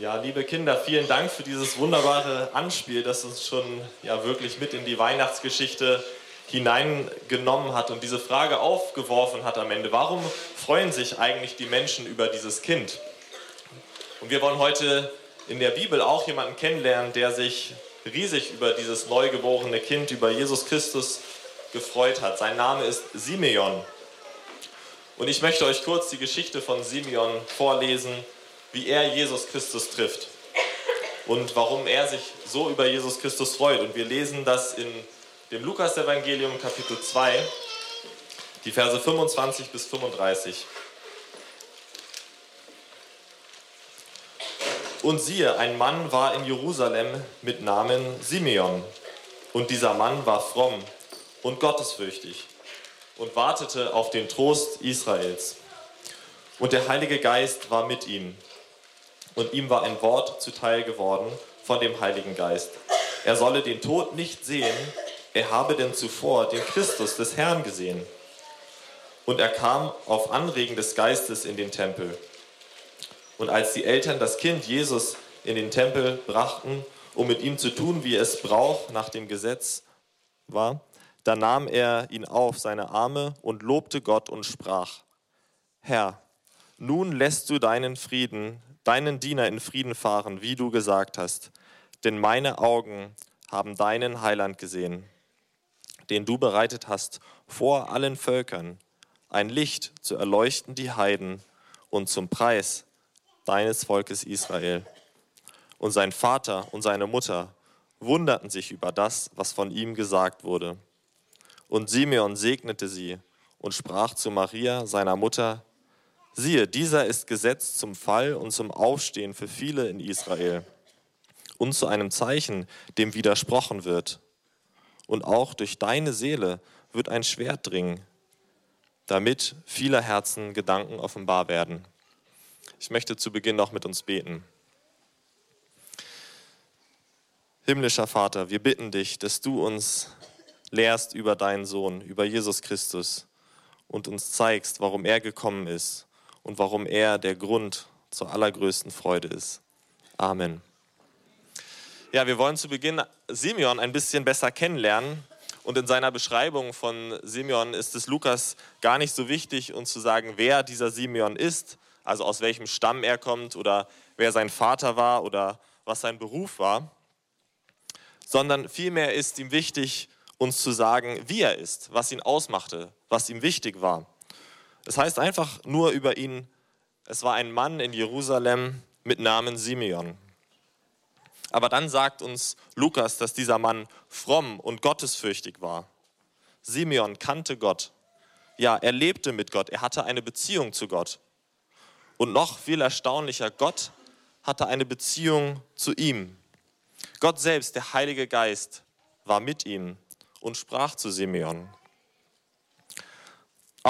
Ja, liebe Kinder, vielen Dank für dieses wunderbare Anspiel, das uns schon ja wirklich mit in die Weihnachtsgeschichte hineingenommen hat und diese Frage aufgeworfen hat am Ende. Warum freuen sich eigentlich die Menschen über dieses Kind? Und wir wollen heute in der Bibel auch jemanden kennenlernen, der sich riesig über dieses neugeborene Kind, über Jesus Christus gefreut hat. Sein Name ist Simeon. Und ich möchte euch kurz die Geschichte von Simeon vorlesen wie er Jesus Christus trifft und warum er sich so über Jesus Christus freut. Und wir lesen das in dem Lukas-Evangelium, Kapitel 2, die Verse 25 bis 35. Und siehe, ein Mann war in Jerusalem mit Namen Simeon. Und dieser Mann war fromm und gottesfürchtig und wartete auf den Trost Israels. Und der Heilige Geist war mit ihm und ihm war ein Wort zuteil geworden von dem Heiligen Geist. Er solle den Tod nicht sehen, er habe denn zuvor den Christus des Herrn gesehen. Und er kam auf Anregen des Geistes in den Tempel. Und als die Eltern das Kind Jesus in den Tempel brachten, um mit ihm zu tun, wie es Brauch nach dem Gesetz war, da nahm er ihn auf seine Arme und lobte Gott und sprach, Herr, nun lässt du deinen Frieden deinen Diener in Frieden fahren, wie du gesagt hast. Denn meine Augen haben deinen Heiland gesehen, den du bereitet hast vor allen Völkern, ein Licht zu erleuchten die Heiden und zum Preis deines Volkes Israel. Und sein Vater und seine Mutter wunderten sich über das, was von ihm gesagt wurde. Und Simeon segnete sie und sprach zu Maria, seiner Mutter, Siehe, dieser ist gesetzt zum Fall und zum Aufstehen für viele in Israel und zu einem Zeichen, dem widersprochen wird. Und auch durch deine Seele wird ein Schwert dringen, damit vieler Herzen Gedanken offenbar werden. Ich möchte zu Beginn noch mit uns beten. Himmlischer Vater, wir bitten dich, dass du uns lehrst über deinen Sohn, über Jesus Christus und uns zeigst, warum er gekommen ist und warum er der Grund zur allergrößten Freude ist. Amen. Ja, wir wollen zu Beginn Simeon ein bisschen besser kennenlernen. Und in seiner Beschreibung von Simeon ist es Lukas gar nicht so wichtig, uns zu sagen, wer dieser Simeon ist, also aus welchem Stamm er kommt oder wer sein Vater war oder was sein Beruf war, sondern vielmehr ist ihm wichtig, uns zu sagen, wie er ist, was ihn ausmachte, was ihm wichtig war. Es heißt einfach nur über ihn, es war ein Mann in Jerusalem mit Namen Simeon. Aber dann sagt uns Lukas, dass dieser Mann fromm und gottesfürchtig war. Simeon kannte Gott. Ja, er lebte mit Gott. Er hatte eine Beziehung zu Gott. Und noch viel erstaunlicher, Gott hatte eine Beziehung zu ihm. Gott selbst, der Heilige Geist, war mit ihm und sprach zu Simeon.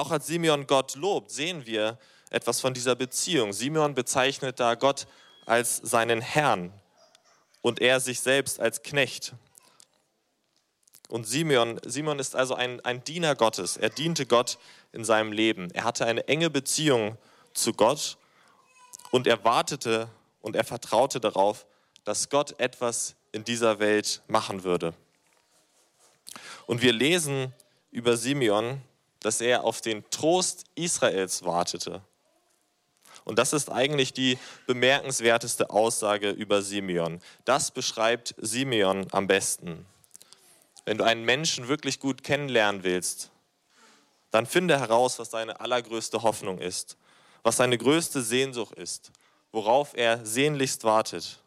Auch als Simeon Gott lobt, sehen wir etwas von dieser Beziehung. Simeon bezeichnet da Gott als seinen Herrn und er sich selbst als Knecht. Und Simeon, Simeon ist also ein, ein Diener Gottes. Er diente Gott in seinem Leben. Er hatte eine enge Beziehung zu Gott und er wartete und er vertraute darauf, dass Gott etwas in dieser Welt machen würde. Und wir lesen über Simeon, dass er auf den Trost Israels wartete. Und das ist eigentlich die bemerkenswerteste Aussage über Simeon. Das beschreibt Simeon am besten. Wenn du einen Menschen wirklich gut kennenlernen willst, dann finde heraus, was seine allergrößte Hoffnung ist, was seine größte Sehnsucht ist, worauf er sehnlichst wartet.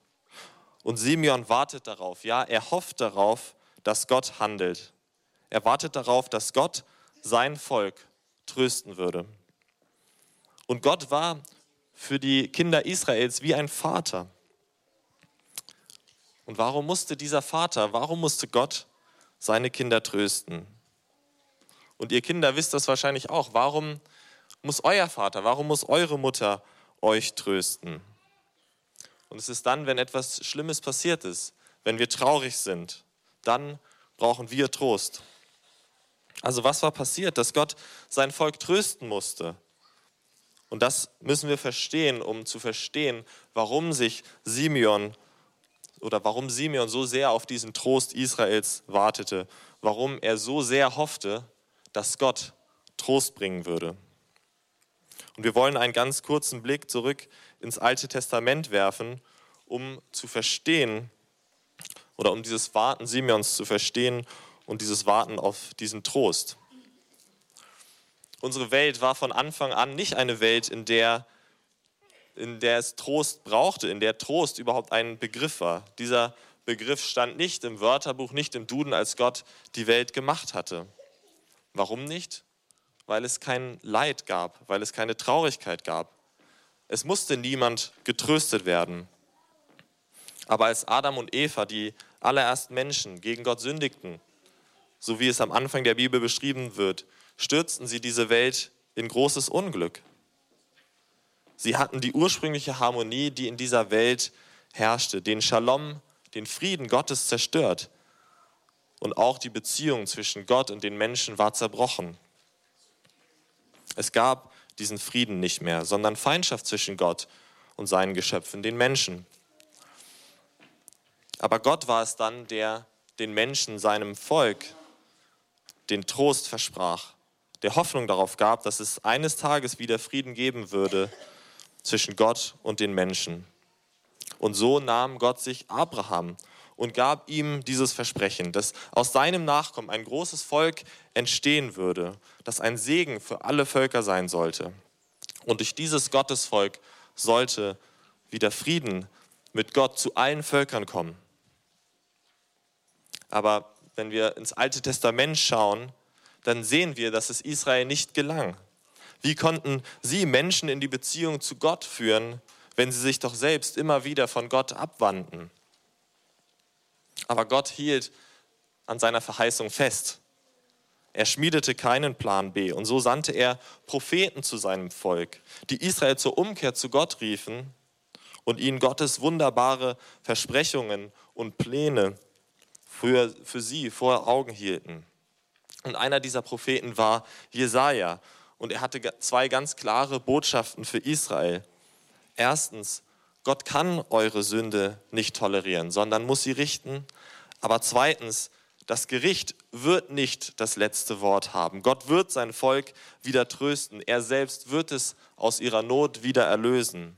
Und Simeon wartet darauf, ja, er hofft darauf, dass Gott handelt. Er wartet darauf, dass Gott sein Volk trösten würde. Und Gott war für die Kinder Israels wie ein Vater. Und warum musste dieser Vater, warum musste Gott seine Kinder trösten? Und ihr Kinder wisst das wahrscheinlich auch. Warum muss euer Vater, warum muss eure Mutter euch trösten? Und es ist dann, wenn etwas Schlimmes passiert ist, wenn wir traurig sind, dann brauchen wir Trost. Also was war passiert, dass Gott sein Volk trösten musste? Und das müssen wir verstehen, um zu verstehen, warum sich Simeon oder warum Simeon so sehr auf diesen Trost Israels wartete, warum er so sehr hoffte, dass Gott Trost bringen würde. Und wir wollen einen ganz kurzen Blick zurück ins Alte Testament werfen, um zu verstehen oder um dieses Warten Simeons zu verstehen und dieses Warten auf diesen Trost. Unsere Welt war von Anfang an nicht eine Welt, in der, in der es Trost brauchte, in der Trost überhaupt ein Begriff war. Dieser Begriff stand nicht im Wörterbuch, nicht im Duden, als Gott die Welt gemacht hatte. Warum nicht? Weil es kein Leid gab, weil es keine Traurigkeit gab. Es musste niemand getröstet werden. Aber als Adam und Eva, die allerersten Menschen, gegen Gott sündigten, so wie es am Anfang der Bibel beschrieben wird, stürzten sie diese Welt in großes Unglück. Sie hatten die ursprüngliche Harmonie, die in dieser Welt herrschte, den Shalom, den Frieden Gottes zerstört. Und auch die Beziehung zwischen Gott und den Menschen war zerbrochen. Es gab diesen Frieden nicht mehr, sondern Feindschaft zwischen Gott und seinen Geschöpfen, den Menschen. Aber Gott war es dann, der den Menschen, seinem Volk, den Trost versprach, der Hoffnung darauf gab, dass es eines Tages wieder Frieden geben würde zwischen Gott und den Menschen. Und so nahm Gott sich Abraham und gab ihm dieses Versprechen, dass aus seinem Nachkommen ein großes Volk entstehen würde, das ein Segen für alle Völker sein sollte. Und durch dieses Gottesvolk sollte wieder Frieden mit Gott zu allen Völkern kommen. Aber wenn wir ins Alte Testament schauen, dann sehen wir, dass es Israel nicht gelang. Wie konnten sie Menschen in die Beziehung zu Gott führen, wenn sie sich doch selbst immer wieder von Gott abwandten? Aber Gott hielt an seiner Verheißung fest. Er schmiedete keinen Plan B und so sandte er Propheten zu seinem Volk, die Israel zur Umkehr zu Gott riefen und ihnen Gottes wunderbare Versprechungen und Pläne für, für sie vor Augen hielten. Und einer dieser Propheten war Jesaja und er hatte zwei ganz klare Botschaften für Israel. Erstens, Gott kann eure Sünde nicht tolerieren, sondern muss sie richten. Aber zweitens, das Gericht wird nicht das letzte Wort haben. Gott wird sein Volk wieder trösten. Er selbst wird es aus ihrer Not wieder erlösen.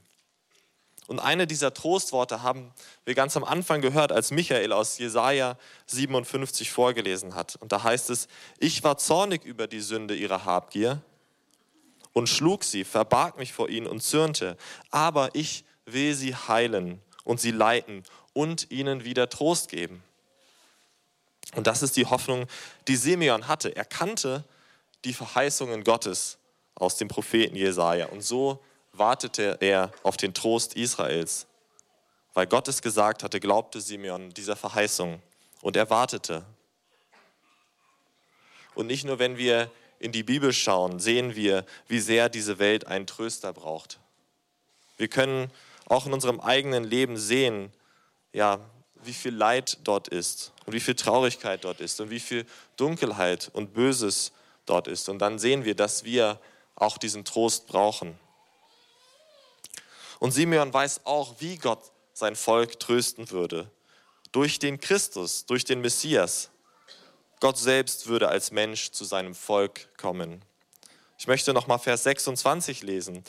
Und eine dieser Trostworte haben wir ganz am Anfang gehört, als Michael aus Jesaja 57 vorgelesen hat. Und da heißt es: Ich war zornig über die Sünde ihrer Habgier und schlug sie, verbarg mich vor ihnen und zürnte. Aber ich will sie heilen und sie leiten und ihnen wieder Trost geben. Und das ist die Hoffnung, die Simeon hatte. Er kannte die Verheißungen Gottes aus dem Propheten Jesaja. Und so wartete er auf den Trost Israels. Weil Gott es gesagt hatte, glaubte Simeon dieser Verheißung. Und er wartete. Und nicht nur, wenn wir in die Bibel schauen, sehen wir, wie sehr diese Welt einen Tröster braucht. Wir können auch in unserem eigenen Leben sehen, ja, wie viel Leid dort ist und wie viel Traurigkeit dort ist und wie viel Dunkelheit und Böses dort ist. Und dann sehen wir, dass wir auch diesen Trost brauchen. Und Simeon weiß auch, wie Gott sein Volk trösten würde. Durch den Christus, durch den Messias. Gott selbst würde als Mensch zu seinem Volk kommen. Ich möchte nochmal Vers 26 lesen.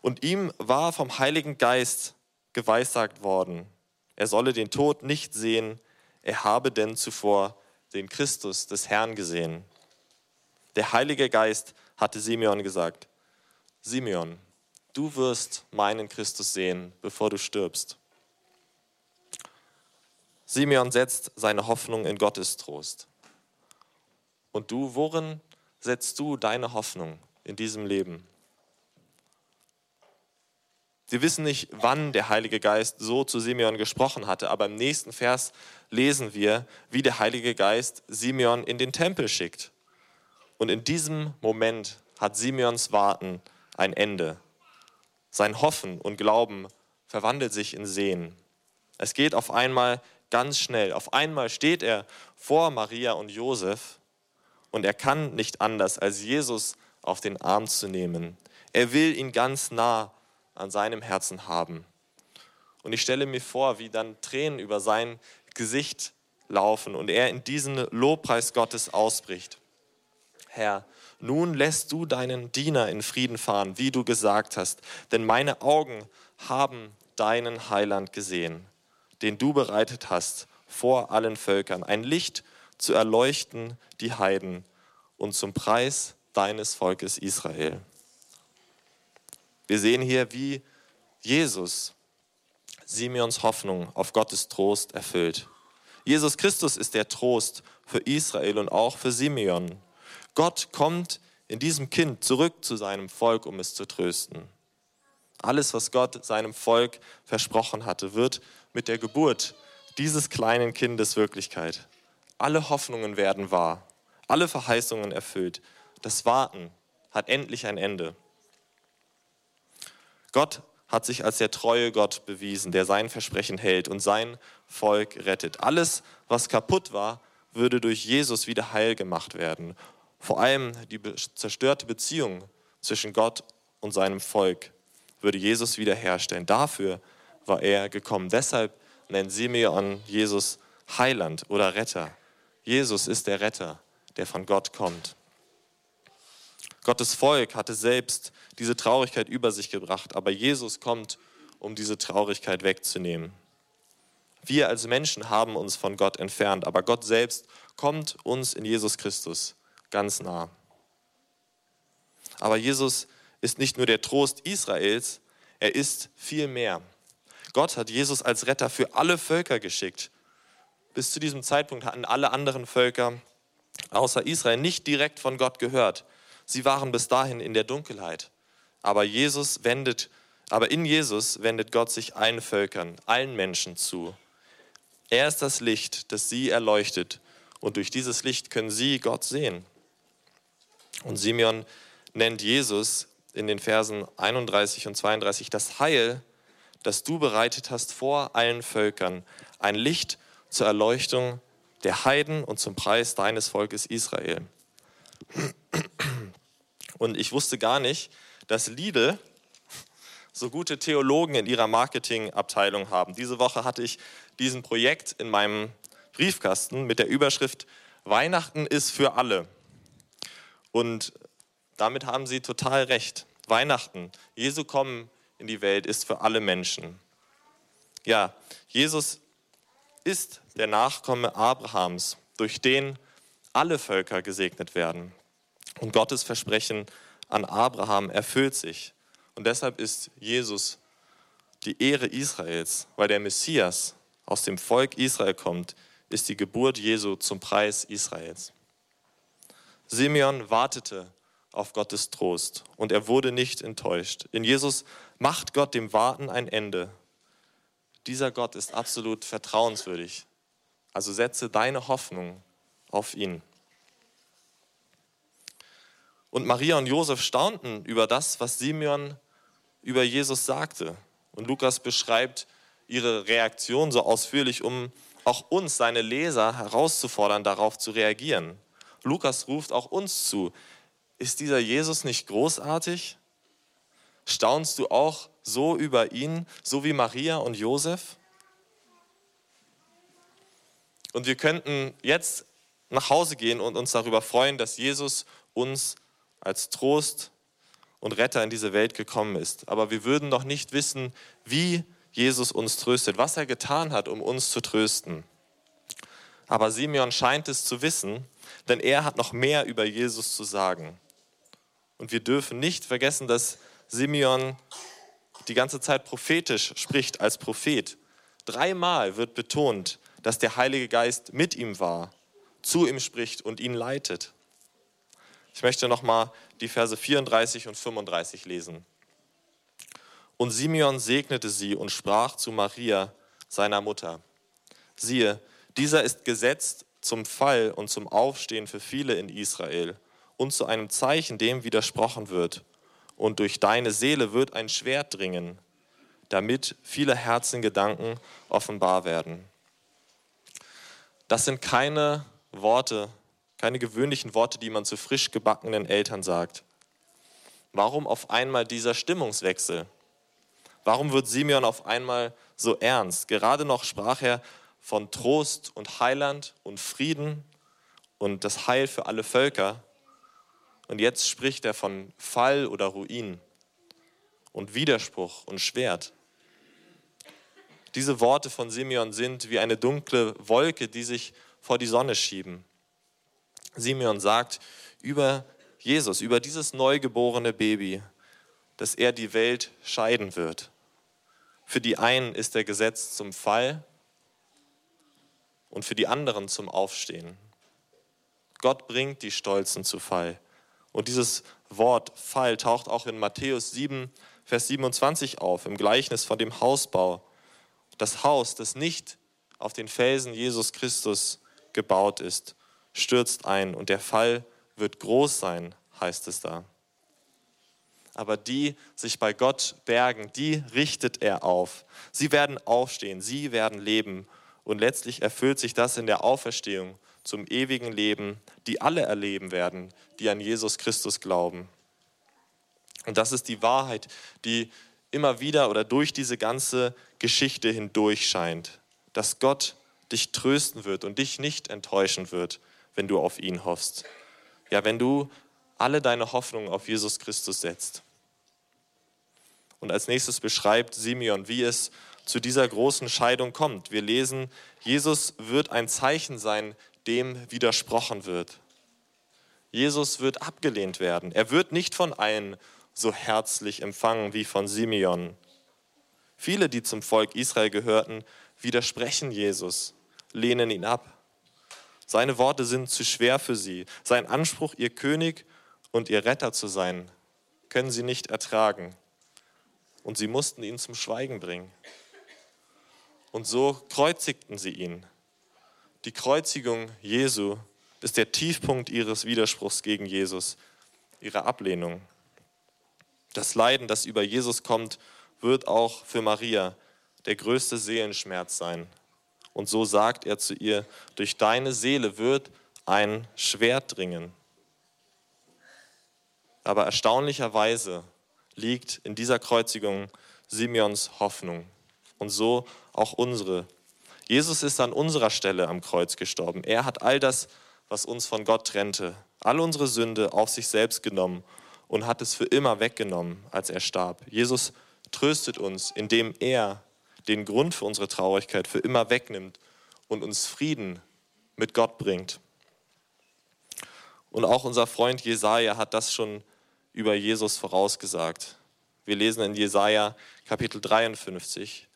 Und ihm war vom Heiligen Geist geweissagt worden, er solle den Tod nicht sehen, er habe denn zuvor den Christus des Herrn gesehen. Der Heilige Geist hatte Simeon gesagt, Simeon, du wirst meinen Christus sehen, bevor du stirbst. Simeon setzt seine Hoffnung in Gottes Trost. Und du, worin setzt du deine Hoffnung in diesem Leben? Wir wissen nicht, wann der Heilige Geist so zu Simeon gesprochen hatte, aber im nächsten Vers lesen wir, wie der Heilige Geist Simeon in den Tempel schickt. Und in diesem Moment hat Simeons Warten ein Ende. Sein Hoffen und Glauben verwandelt sich in Sehen. Es geht auf einmal ganz schnell. Auf einmal steht er vor Maria und Josef und er kann nicht anders, als Jesus auf den Arm zu nehmen Er will ihn ganz nah an seinem Herzen haben. Und ich stelle mir vor, wie dann Tränen über sein Gesicht laufen und er in diesen Lobpreis Gottes ausbricht. Herr, nun lässt du deinen Diener in Frieden fahren, wie du gesagt hast, denn meine Augen haben deinen Heiland gesehen, den du bereitet hast vor allen Völkern, ein Licht zu erleuchten die Heiden und zum Preis deines Volkes Israel. Wir sehen hier, wie Jesus Simeons Hoffnung auf Gottes Trost erfüllt. Jesus Christus ist der Trost für Israel und auch für Simeon. Gott kommt in diesem Kind zurück zu seinem Volk, um es zu trösten. Alles, was Gott seinem Volk versprochen hatte, wird mit der Geburt dieses kleinen Kindes Wirklichkeit. Alle Hoffnungen werden wahr, alle Verheißungen erfüllt. Das Warten hat endlich ein Ende. Gott hat sich als der treue Gott bewiesen, der sein Versprechen hält und sein Volk rettet. Alles, was kaputt war, würde durch Jesus wieder heil gemacht werden. Vor allem die zerstörte Beziehung zwischen Gott und seinem Volk würde Jesus wiederherstellen. Dafür war er gekommen. Deshalb nennt Simeon Jesus Heiland oder Retter. Jesus ist der Retter, der von Gott kommt. Gottes Volk hatte selbst diese Traurigkeit über sich gebracht, aber Jesus kommt, um diese Traurigkeit wegzunehmen. Wir als Menschen haben uns von Gott entfernt, aber Gott selbst kommt uns in Jesus Christus ganz nah. Aber Jesus ist nicht nur der Trost Israels, er ist viel mehr. Gott hat Jesus als Retter für alle Völker geschickt. Bis zu diesem Zeitpunkt hatten alle anderen Völker außer Israel nicht direkt von Gott gehört. Sie waren bis dahin in der Dunkelheit. Aber Jesus wendet, aber in Jesus wendet Gott sich allen Völkern, allen Menschen zu. Er ist das Licht, das sie erleuchtet. Und durch dieses Licht können sie Gott sehen. Und Simeon nennt Jesus in den Versen 31 und 32 das Heil, das du bereitet hast vor allen Völkern, ein Licht zur Erleuchtung der Heiden und zum Preis deines Volkes Israel. Und ich wusste gar nicht, dass Lidl so gute Theologen in ihrer Marketingabteilung haben. Diese Woche hatte ich diesen Projekt in meinem Briefkasten mit der Überschrift Weihnachten ist für alle. Und damit haben sie total recht. Weihnachten, Jesu kommen in die Welt ist für alle Menschen. Ja, Jesus ist der Nachkomme Abrahams, durch den alle Völker gesegnet werden. Und Gottes Versprechen an Abraham erfüllt sich. Und deshalb ist Jesus die Ehre Israels, weil der Messias aus dem Volk Israel kommt, ist die Geburt Jesu zum Preis Israels. Simeon wartete auf Gottes Trost und er wurde nicht enttäuscht. In Jesus macht Gott dem Warten ein Ende. Dieser Gott ist absolut vertrauenswürdig. Also setze deine Hoffnung auf ihn. Und Maria und Josef staunten über das, was Simeon über Jesus sagte. Und Lukas beschreibt ihre Reaktion so ausführlich, um auch uns, seine Leser, herauszufordern, darauf zu reagieren. Lukas ruft auch uns zu. Ist dieser Jesus nicht großartig? Staunst du auch so über ihn, so wie Maria und Josef? Und wir könnten jetzt nach Hause gehen und uns darüber freuen, dass Jesus uns als Trost und Retter in diese Welt gekommen ist. Aber wir würden noch nicht wissen, wie Jesus uns tröstet, was er getan hat, um uns zu trösten. Aber Simeon scheint es zu wissen, denn er hat noch mehr über Jesus zu sagen. Und wir dürfen nicht vergessen, dass Simeon die ganze Zeit prophetisch spricht als Prophet. Dreimal wird betont, dass der Heilige Geist mit ihm war, zu ihm spricht und ihn leitet. Ich möchte nochmal die Verse 34 und 35 lesen. Und Simeon segnete sie und sprach zu Maria, seiner Mutter. Siehe, dieser ist gesetzt zum Fall und zum Aufstehen für viele in Israel und zu einem Zeichen, dem widersprochen wird. Und durch deine Seele wird ein Schwert dringen, damit viele Herzengedanken offenbar werden. Das sind keine Worte keine gewöhnlichen Worte, die man zu frisch gebackenen Eltern sagt. Warum auf einmal dieser Stimmungswechsel? Warum wird Simeon auf einmal so ernst? Gerade noch sprach er von Trost und Heiland und Frieden und das Heil für alle Völker. Und jetzt spricht er von Fall oder Ruin und Widerspruch und Schwert. Diese Worte von Simeon sind wie eine dunkle Wolke, die sich vor die Sonne schieben. Simeon sagt über Jesus, über dieses neugeborene Baby, dass er die Welt scheiden wird. Für die einen ist er gesetzt zum Fall und für die anderen zum Aufstehen. Gott bringt die Stolzen zu Fall. Und dieses Wort Fall taucht auch in Matthäus 7, Vers 27 auf, im Gleichnis von dem Hausbau. Das Haus, das nicht auf den Felsen Jesus Christus gebaut ist, stürzt ein und der Fall wird groß sein, heißt es da. Aber die sich bei Gott bergen, die richtet er auf. Sie werden aufstehen, sie werden leben. Und letztlich erfüllt sich das in der Auferstehung zum ewigen Leben, die alle erleben werden, die an Jesus Christus glauben. Und das ist die Wahrheit, die immer wieder oder durch diese ganze Geschichte hindurch scheint, dass Gott dich trösten wird und dich nicht enttäuschen wird, wenn du auf ihn hoffst. Ja, wenn du alle deine Hoffnung auf Jesus Christus setzt. Und als nächstes beschreibt Simeon, wie es zu dieser großen Scheidung kommt. Wir lesen, Jesus wird ein Zeichen sein, dem widersprochen wird. Jesus wird abgelehnt werden. Er wird nicht von allen so herzlich empfangen wie von Simeon. Viele, die zum Volk Israel gehörten, widersprechen Jesus, lehnen ihn ab. Seine Worte sind zu schwer für sie. Sein Anspruch, ihr König und ihr Retter zu sein, können sie nicht ertragen. Und sie mussten ihn zum Schweigen bringen. Und so kreuzigten sie ihn. Die Kreuzigung Jesu ist der Tiefpunkt ihres Widerspruchs gegen Jesus, ihrer Ablehnung. Das Leiden, das über Jesus kommt, wird auch für Maria der größte Seelenschmerz sein. Und so sagt er zu ihr, durch deine Seele wird ein Schwert dringen. Aber erstaunlicherweise liegt in dieser Kreuzigung Simeons Hoffnung und so auch unsere. Jesus ist an unserer Stelle am Kreuz gestorben. Er hat all das, was uns von Gott trennte, all unsere Sünde auf sich selbst genommen und hat es für immer weggenommen, als er starb. Jesus tröstet uns, indem er den Grund für unsere Traurigkeit für immer wegnimmt und uns Frieden mit Gott bringt. Und auch unser Freund Jesaja hat das schon über Jesus vorausgesagt. Wir lesen in Jesaja Kapitel 53.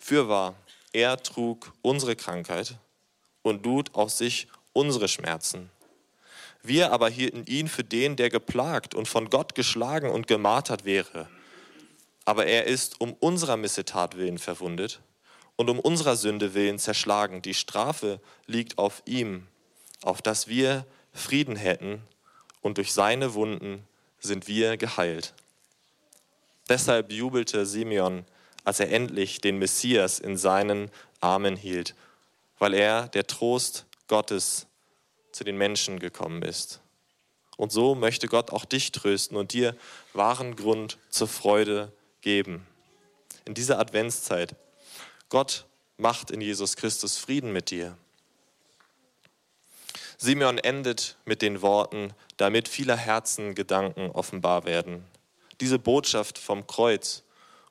Fürwahr, er trug unsere Krankheit und lud auf sich unsere Schmerzen. Wir aber hielten ihn für den, der geplagt und von Gott geschlagen und gemartert wäre. Aber er ist um unserer Missetat willen verwundet und um unserer Sünde willen zerschlagen. Die Strafe liegt auf ihm, auf dass wir Frieden hätten, und durch seine Wunden sind wir geheilt. Deshalb jubelte Simeon, als er endlich den Messias in seinen Armen hielt, weil er der Trost Gottes zu den Menschen gekommen ist. Und so möchte Gott auch dich trösten und dir wahren Grund zur Freude geben. In dieser Adventszeit. Gott macht in Jesus Christus Frieden mit dir. Simeon endet mit den Worten, damit vieler Herzen Gedanken offenbar werden. Diese Botschaft vom Kreuz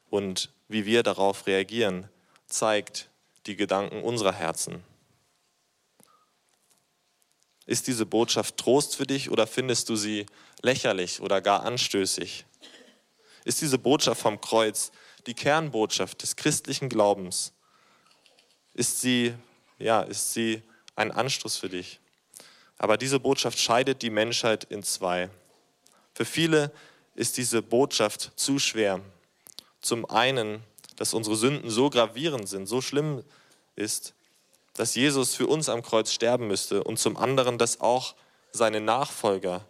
und wie wir darauf reagieren, zeigt die Gedanken unserer Herzen. Ist diese Botschaft Trost für dich oder findest du sie lächerlich oder gar anstößig? Ist diese Botschaft vom Kreuz die Kernbotschaft des christlichen Glaubens? Ist sie, ja, ist sie ein Anstoß für dich? Aber diese Botschaft scheidet die Menschheit in zwei. Für viele ist diese Botschaft zu schwer. Zum einen, dass unsere Sünden so gravierend sind, so schlimm ist, dass Jesus für uns am Kreuz sterben müsste und zum anderen, dass auch seine Nachfolger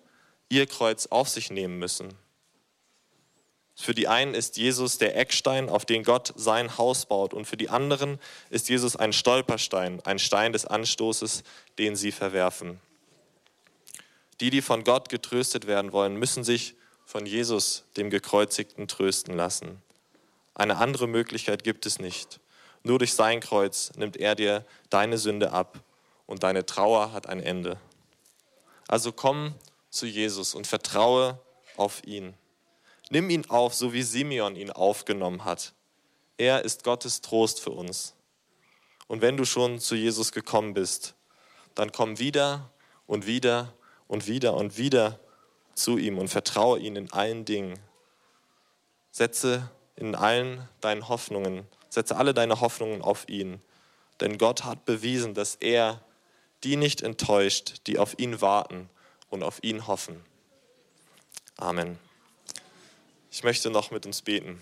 ihr Kreuz auf sich nehmen müssen. Für die einen ist Jesus der Eckstein, auf den Gott sein Haus baut, und für die anderen ist Jesus ein Stolperstein, ein Stein des Anstoßes, den sie verwerfen. Die, die von Gott getröstet werden wollen, müssen sich von Jesus, dem Gekreuzigten, trösten lassen. Eine andere Möglichkeit gibt es nicht. Nur durch sein Kreuz nimmt er dir deine Sünde ab und deine Trauer hat ein Ende. Also komm zu Jesus und vertraue auf ihn. Nimm ihn auf, so wie Simeon ihn aufgenommen hat. Er ist Gottes Trost für uns. Und wenn du schon zu Jesus gekommen bist, dann komm wieder und wieder und wieder und wieder zu ihm und vertraue ihm in allen Dingen. Setze in allen deinen Hoffnungen, setze alle deine Hoffnungen auf ihn. Denn Gott hat bewiesen, dass er die nicht enttäuscht, die auf ihn warten und auf ihn hoffen. Amen. Ich möchte noch mit uns beten.